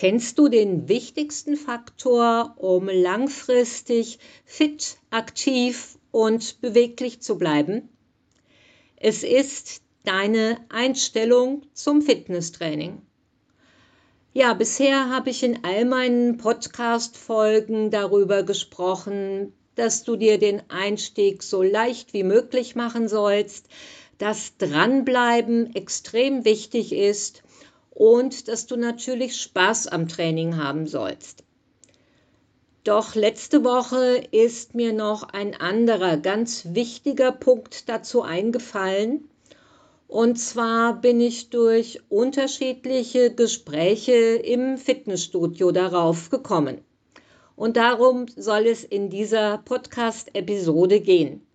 Kennst du den wichtigsten Faktor, um langfristig fit, aktiv und beweglich zu bleiben? Es ist deine Einstellung zum Fitnesstraining. Ja, bisher habe ich in all meinen Podcast-Folgen darüber gesprochen, dass du dir den Einstieg so leicht wie möglich machen sollst, dass Dranbleiben extrem wichtig ist und dass du natürlich Spaß am Training haben sollst. Doch letzte Woche ist mir noch ein anderer ganz wichtiger Punkt dazu eingefallen. Und zwar bin ich durch unterschiedliche Gespräche im Fitnessstudio darauf gekommen. Und darum soll es in dieser Podcast-Episode gehen.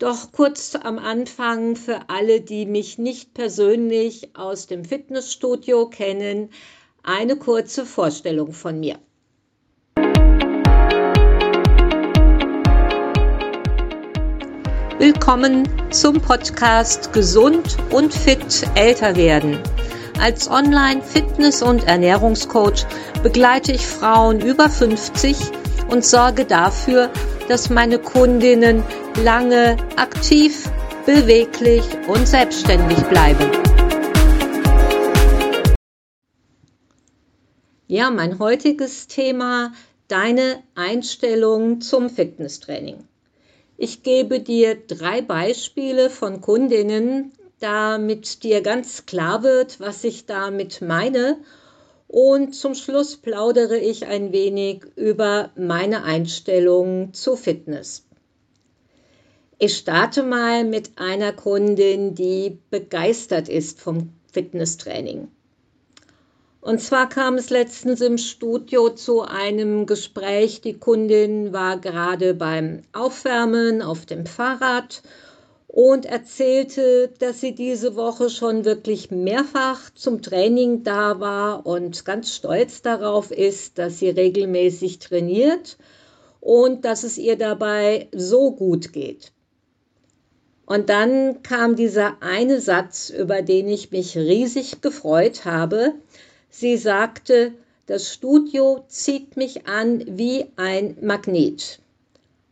Doch kurz am Anfang für alle, die mich nicht persönlich aus dem Fitnessstudio kennen, eine kurze Vorstellung von mir. Willkommen zum Podcast Gesund und fit älter werden. Als Online-Fitness- und Ernährungscoach begleite ich Frauen über 50 und sorge dafür, dass meine Kundinnen lange aktiv, beweglich und selbstständig bleiben. Ja, mein heutiges Thema, deine Einstellung zum Fitnesstraining. Ich gebe dir drei Beispiele von Kundinnen, damit dir ganz klar wird, was ich damit meine und zum Schluss plaudere ich ein wenig über meine Einstellung zu Fitness. Ich starte mal mit einer Kundin, die begeistert ist vom Fitnesstraining. Und zwar kam es letztens im Studio zu einem Gespräch. Die Kundin war gerade beim Aufwärmen auf dem Fahrrad und erzählte, dass sie diese Woche schon wirklich mehrfach zum Training da war und ganz stolz darauf ist, dass sie regelmäßig trainiert und dass es ihr dabei so gut geht. Und dann kam dieser eine Satz, über den ich mich riesig gefreut habe. Sie sagte, das Studio zieht mich an wie ein Magnet.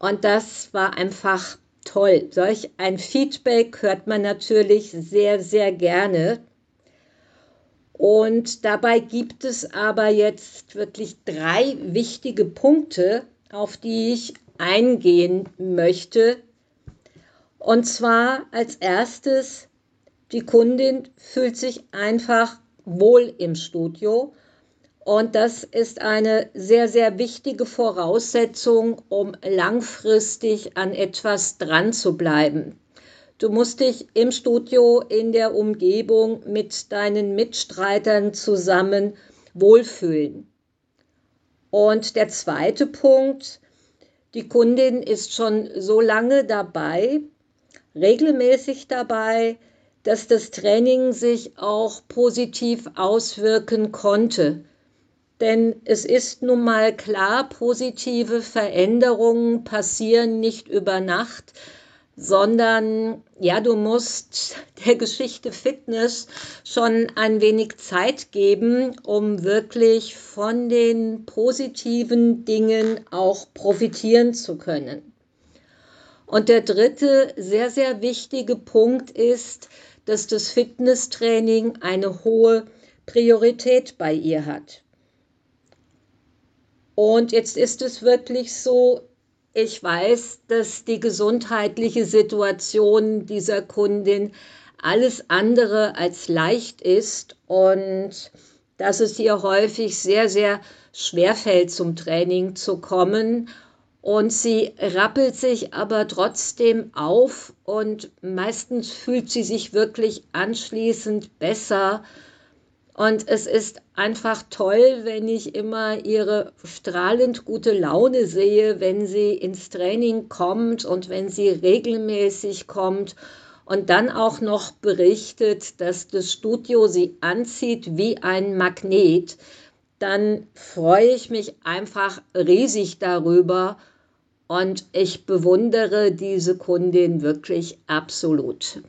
Und das war einfach toll. Solch ein Feedback hört man natürlich sehr, sehr gerne. Und dabei gibt es aber jetzt wirklich drei wichtige Punkte, auf die ich eingehen möchte. Und zwar als erstes, die Kundin fühlt sich einfach wohl im Studio und das ist eine sehr, sehr wichtige Voraussetzung, um langfristig an etwas dran zu bleiben. Du musst dich im Studio, in der Umgebung mit deinen Mitstreitern zusammen wohlfühlen. Und der zweite Punkt, die Kundin ist schon so lange dabei, regelmäßig dabei, dass das Training sich auch positiv auswirken konnte. Denn es ist nun mal klar, positive Veränderungen passieren nicht über Nacht, sondern ja, du musst der Geschichte Fitness schon ein wenig Zeit geben, um wirklich von den positiven Dingen auch profitieren zu können. Und der dritte sehr, sehr wichtige Punkt ist, dass das Fitnesstraining eine hohe Priorität bei ihr hat. Und jetzt ist es wirklich so, ich weiß, dass die gesundheitliche Situation dieser Kundin alles andere als leicht ist und dass es ihr häufig sehr, sehr schwer fällt, zum Training zu kommen. Und sie rappelt sich aber trotzdem auf und meistens fühlt sie sich wirklich anschließend besser. Und es ist einfach toll, wenn ich immer ihre strahlend gute Laune sehe, wenn sie ins Training kommt und wenn sie regelmäßig kommt und dann auch noch berichtet, dass das Studio sie anzieht wie ein Magnet, dann freue ich mich einfach riesig darüber und ich bewundere diese Kundin wirklich absolut.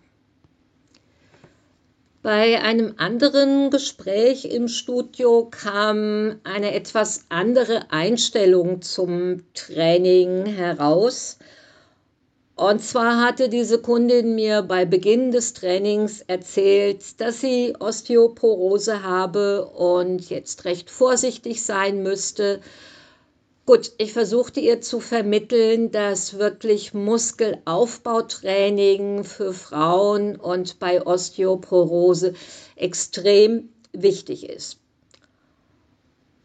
Bei einem anderen Gespräch im Studio kam eine etwas andere Einstellung zum Training heraus. Und zwar hatte diese Kundin mir bei Beginn des Trainings erzählt, dass sie Osteoporose habe und jetzt recht vorsichtig sein müsste. Gut, ich versuchte ihr zu vermitteln, dass wirklich Muskelaufbautraining für Frauen und bei Osteoporose extrem wichtig ist.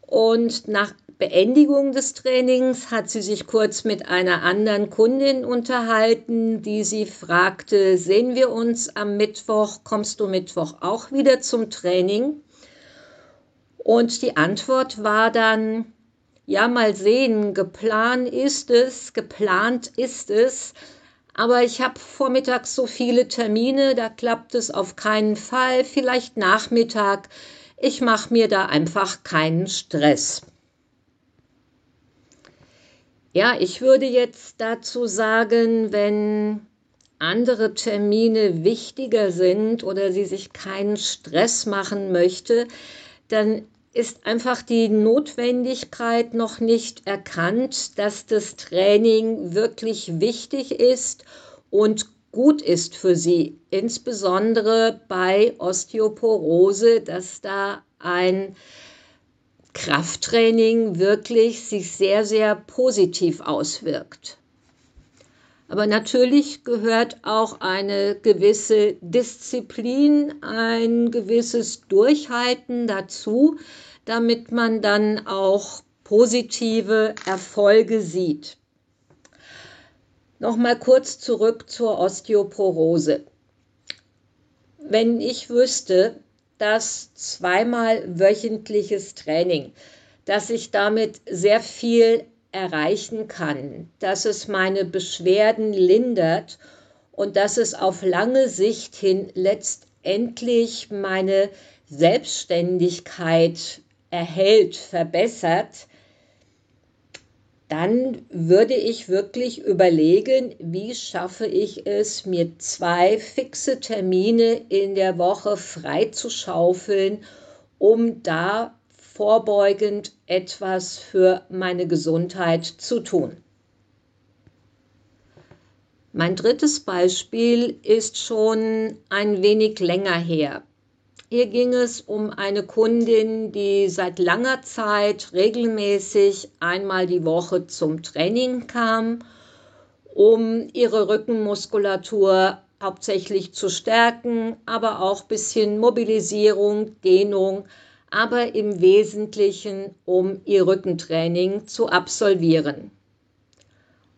Und nach Beendigung des Trainings hat sie sich kurz mit einer anderen Kundin unterhalten, die sie fragte, sehen wir uns am Mittwoch, kommst du Mittwoch auch wieder zum Training? Und die Antwort war dann, ja, mal sehen, geplant ist es, geplant ist es, aber ich habe vormittags so viele Termine, da klappt es auf keinen Fall, vielleicht Nachmittag, ich mache mir da einfach keinen Stress. Ja, ich würde jetzt dazu sagen, wenn andere Termine wichtiger sind oder sie sich keinen Stress machen möchte, dann ist einfach die Notwendigkeit noch nicht erkannt, dass das Training wirklich wichtig ist und gut ist für sie, insbesondere bei Osteoporose, dass da ein Krafttraining wirklich sich sehr, sehr positiv auswirkt. Aber natürlich gehört auch eine gewisse Disziplin, ein gewisses Durchhalten dazu, damit man dann auch positive Erfolge sieht. Nochmal kurz zurück zur Osteoporose. Wenn ich wüsste, das zweimal wöchentliches Training, dass ich damit sehr viel erreichen kann, dass es meine Beschwerden lindert und dass es auf lange Sicht hin letztendlich meine Selbstständigkeit erhält, verbessert, dann würde ich wirklich überlegen, wie schaffe ich es, mir zwei fixe Termine in der Woche frei zu schaufeln, um da vorbeugend etwas für meine Gesundheit zu tun. Mein drittes Beispiel ist schon ein wenig länger her. Hier ging es um eine Kundin, die seit langer Zeit regelmäßig einmal die Woche zum Training kam, um ihre Rückenmuskulatur hauptsächlich zu stärken, aber auch ein bisschen Mobilisierung, Dehnung, aber im Wesentlichen um ihr Rückentraining zu absolvieren.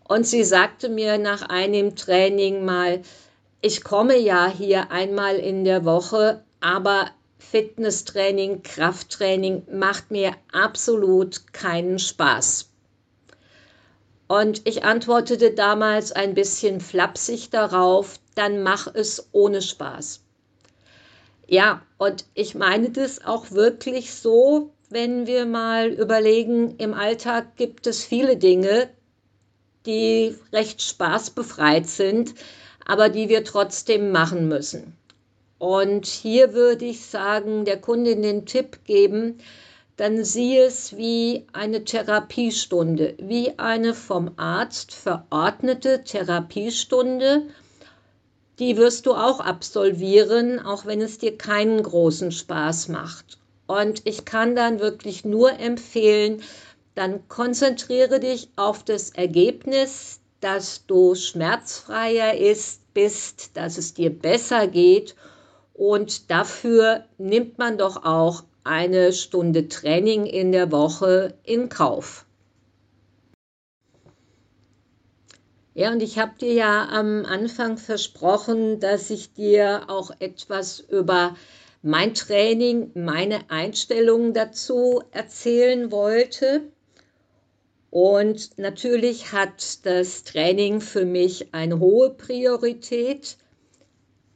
Und sie sagte mir nach einem Training mal, ich komme ja hier einmal in der Woche, aber Fitnesstraining, Krafttraining macht mir absolut keinen Spaß. Und ich antwortete damals ein bisschen flapsig darauf, dann mach es ohne Spaß. Ja, und ich meine das auch wirklich so, wenn wir mal überlegen, im Alltag gibt es viele Dinge, die recht spaßbefreit sind, aber die wir trotzdem machen müssen. Und hier würde ich sagen, der Kundin den Tipp geben, dann sieh es wie eine Therapiestunde, wie eine vom Arzt verordnete Therapiestunde. Die wirst du auch absolvieren, auch wenn es dir keinen großen Spaß macht. Und ich kann dann wirklich nur empfehlen, dann konzentriere dich auf das Ergebnis, dass du schmerzfreier ist, bist, dass es dir besser geht und dafür nimmt man doch auch eine Stunde Training in der Woche in Kauf. Ja, und ich habe dir ja am Anfang versprochen, dass ich dir auch etwas über mein Training, meine Einstellungen dazu erzählen wollte. Und natürlich hat das Training für mich eine hohe Priorität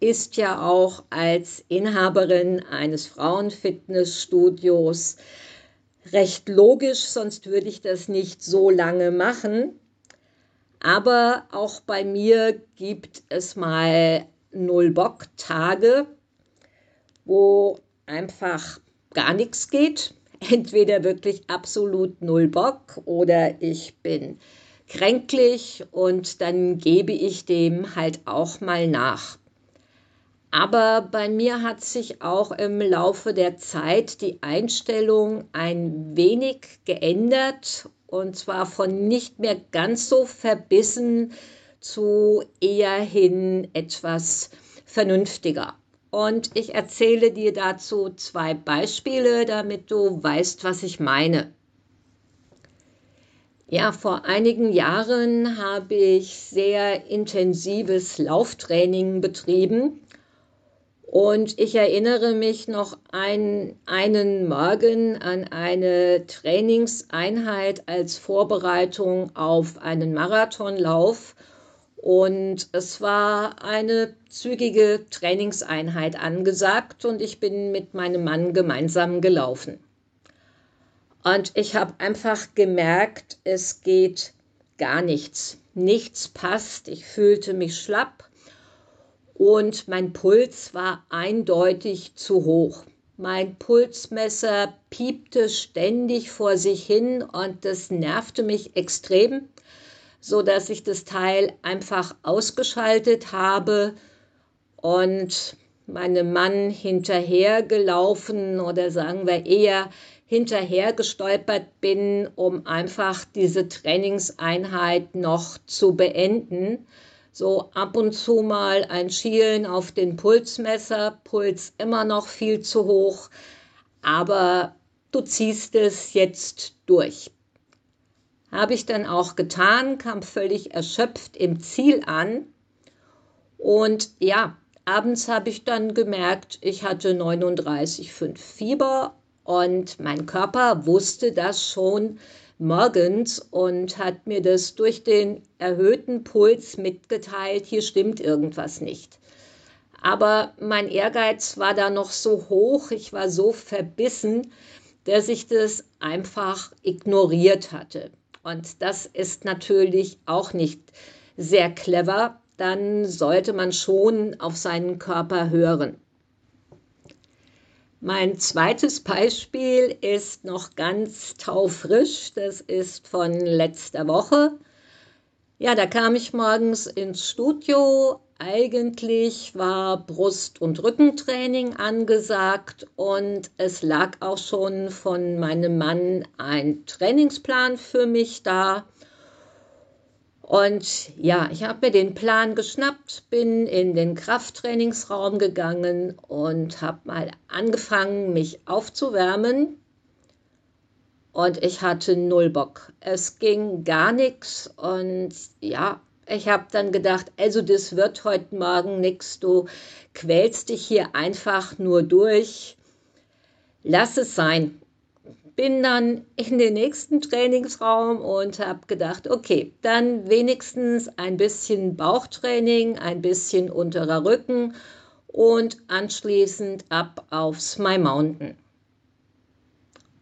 ist ja auch als Inhaberin eines Frauenfitnessstudios recht logisch, sonst würde ich das nicht so lange machen. Aber auch bei mir gibt es mal Null-Bock-Tage. wo einfach gar nichts geht. Entweder wirklich absolut null Bock oder ich bin kränklich und dann gebe ich dem halt auch mal nach. Aber bei mir hat sich auch im Laufe der Zeit die Einstellung ein wenig geändert und zwar von nicht mehr ganz so verbissen zu eher hin etwas vernünftiger. Und ich erzähle dir dazu zwei Beispiele, damit du weißt, was ich meine. Ja, vor einigen Jahren habe ich sehr intensives Lauftraining betrieben und ich erinnere mich noch an einen Morgen an eine Trainingseinheit als Vorbereitung auf einen Marathonlauf. Und es war eine zügige Trainingseinheit angesagt und ich bin mit meinem Mann gemeinsam gelaufen. Und ich habe einfach gemerkt, es geht gar nichts. Nichts passt. Ich fühlte mich schlapp und mein Puls war eindeutig zu hoch. Mein Pulsmesser piepte ständig vor sich hin und das nervte mich extrem, so dass ich das Teil einfach ausgeschaltet habe und meinem Mann hinterhergelaufen oder sagen wir eher hinterhergestolpert bin, um einfach diese Trainingseinheit noch zu beenden so ab und zu mal ein Schielen auf den Pulsmesser, Puls immer noch viel zu hoch, aber du ziehst es jetzt durch. Habe ich dann auch getan, kam völlig erschöpft im Ziel an und ja, abends habe ich dann gemerkt, ich hatte 39,5 Fieber und mein Körper wusste das schon morgens und hat mir das durch den erhöhten Puls mitgeteilt, hier stimmt irgendwas nicht. Aber mein Ehrgeiz war da noch so hoch, ich war so verbissen, dass ich das einfach ignoriert hatte. Und das ist natürlich auch nicht sehr clever. Dann sollte man schon auf seinen Körper hören. Mein zweites Beispiel ist noch ganz taufrisch. Das ist von letzter Woche. Ja, da kam ich morgens ins Studio. Eigentlich war Brust- und Rückentraining angesagt und es lag auch schon von meinem Mann ein Trainingsplan für mich da. Und ja, ich habe mir den Plan geschnappt, bin in den Krafttrainingsraum gegangen und habe mal angefangen, mich aufzuwärmen. Und ich hatte null Bock. Es ging gar nichts. Und ja, ich habe dann gedacht, also das wird heute Morgen nichts. Du quälst dich hier einfach nur durch. Lass es sein bin dann in den nächsten Trainingsraum und habe gedacht, okay, dann wenigstens ein bisschen Bauchtraining, ein bisschen unterer Rücken und anschließend ab aufs My Mountain.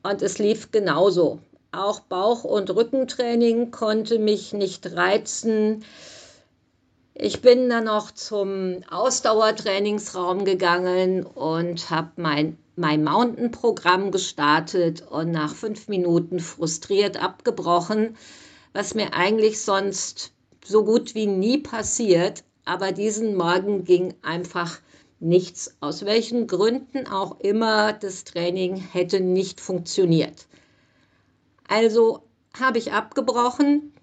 Und es lief genauso. Auch Bauch- und Rückentraining konnte mich nicht reizen. Ich bin dann noch zum Ausdauertrainingsraum gegangen und habe mein My Mountain Programm gestartet und nach fünf Minuten frustriert abgebrochen, was mir eigentlich sonst so gut wie nie passiert. Aber diesen Morgen ging einfach nichts. Aus welchen Gründen auch immer, das Training hätte nicht funktioniert. Also habe ich abgebrochen,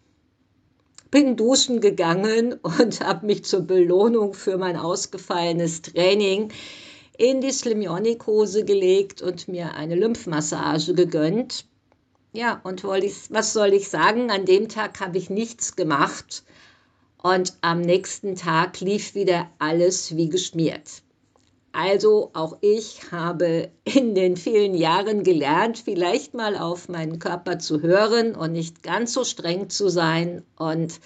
bin duschen gegangen und habe mich zur Belohnung für mein ausgefallenes Training in die Slimionik-Hose gelegt und mir eine Lymphmassage gegönnt. Ja, und was soll ich sagen? An dem Tag habe ich nichts gemacht und am nächsten Tag lief wieder alles wie geschmiert. Also auch ich habe in den vielen Jahren gelernt, vielleicht mal auf meinen Körper zu hören und nicht ganz so streng zu sein. Und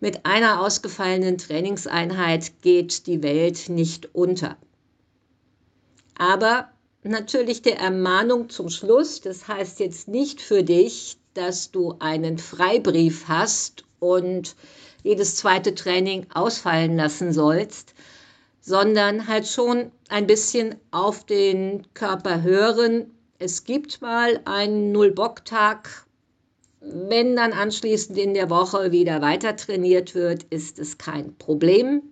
mit einer ausgefallenen Trainingseinheit geht die Welt nicht unter. Aber natürlich der Ermahnung zum Schluss, das heißt jetzt nicht für dich, dass du einen Freibrief hast und jedes zweite Training ausfallen lassen sollst, sondern halt schon ein bisschen auf den Körper hören. Es gibt mal einen Null-Bock-Tag. Wenn dann anschließend in der Woche wieder weiter trainiert wird, ist es kein Problem.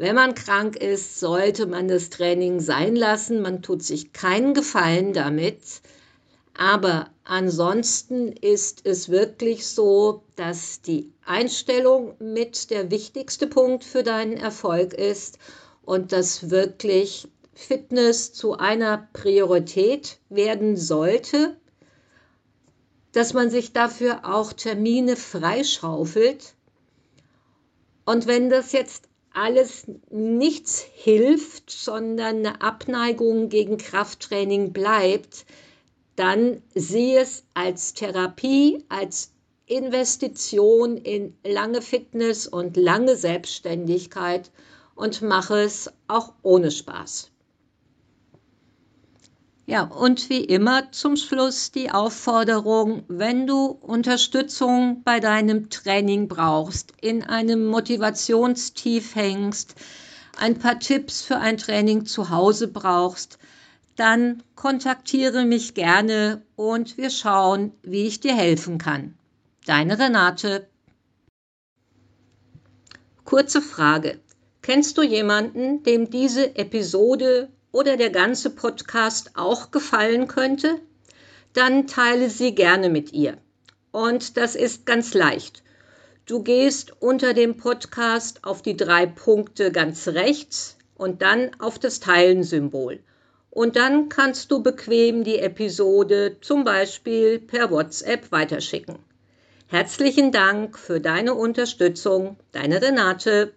Wenn man krank ist, sollte man das Training sein lassen. Man tut sich keinen Gefallen damit. Aber ansonsten ist es wirklich so, dass die Einstellung mit der wichtigste Punkt für deinen Erfolg ist und dass wirklich Fitness zu einer Priorität werden sollte, dass man sich dafür auch Termine freischaufelt. Und wenn das jetzt alles nichts hilft, sondern eine Abneigung gegen Krafttraining bleibt, dann sieh es als Therapie, als Investition in lange Fitness und lange Selbstständigkeit und mache es auch ohne Spaß. Ja, und wie immer zum Schluss die Aufforderung, wenn du Unterstützung bei deinem Training brauchst, in einem Motivationstief hängst, ein paar Tipps für ein Training zu Hause brauchst, dann kontaktiere mich gerne und wir schauen, wie ich dir helfen kann. Deine Renate. Kurze Frage. Kennst du jemanden, dem diese Episode oder der ganze Podcast auch gefallen könnte, dann teile sie gerne mit ihr. Und das ist ganz leicht. Du gehst unter dem Podcast auf die drei Punkte ganz rechts und dann auf das Teilen-Symbol. Und dann kannst du bequem die Episode zum Beispiel per WhatsApp weiterschicken. Herzlichen Dank für deine Unterstützung, deine Renate.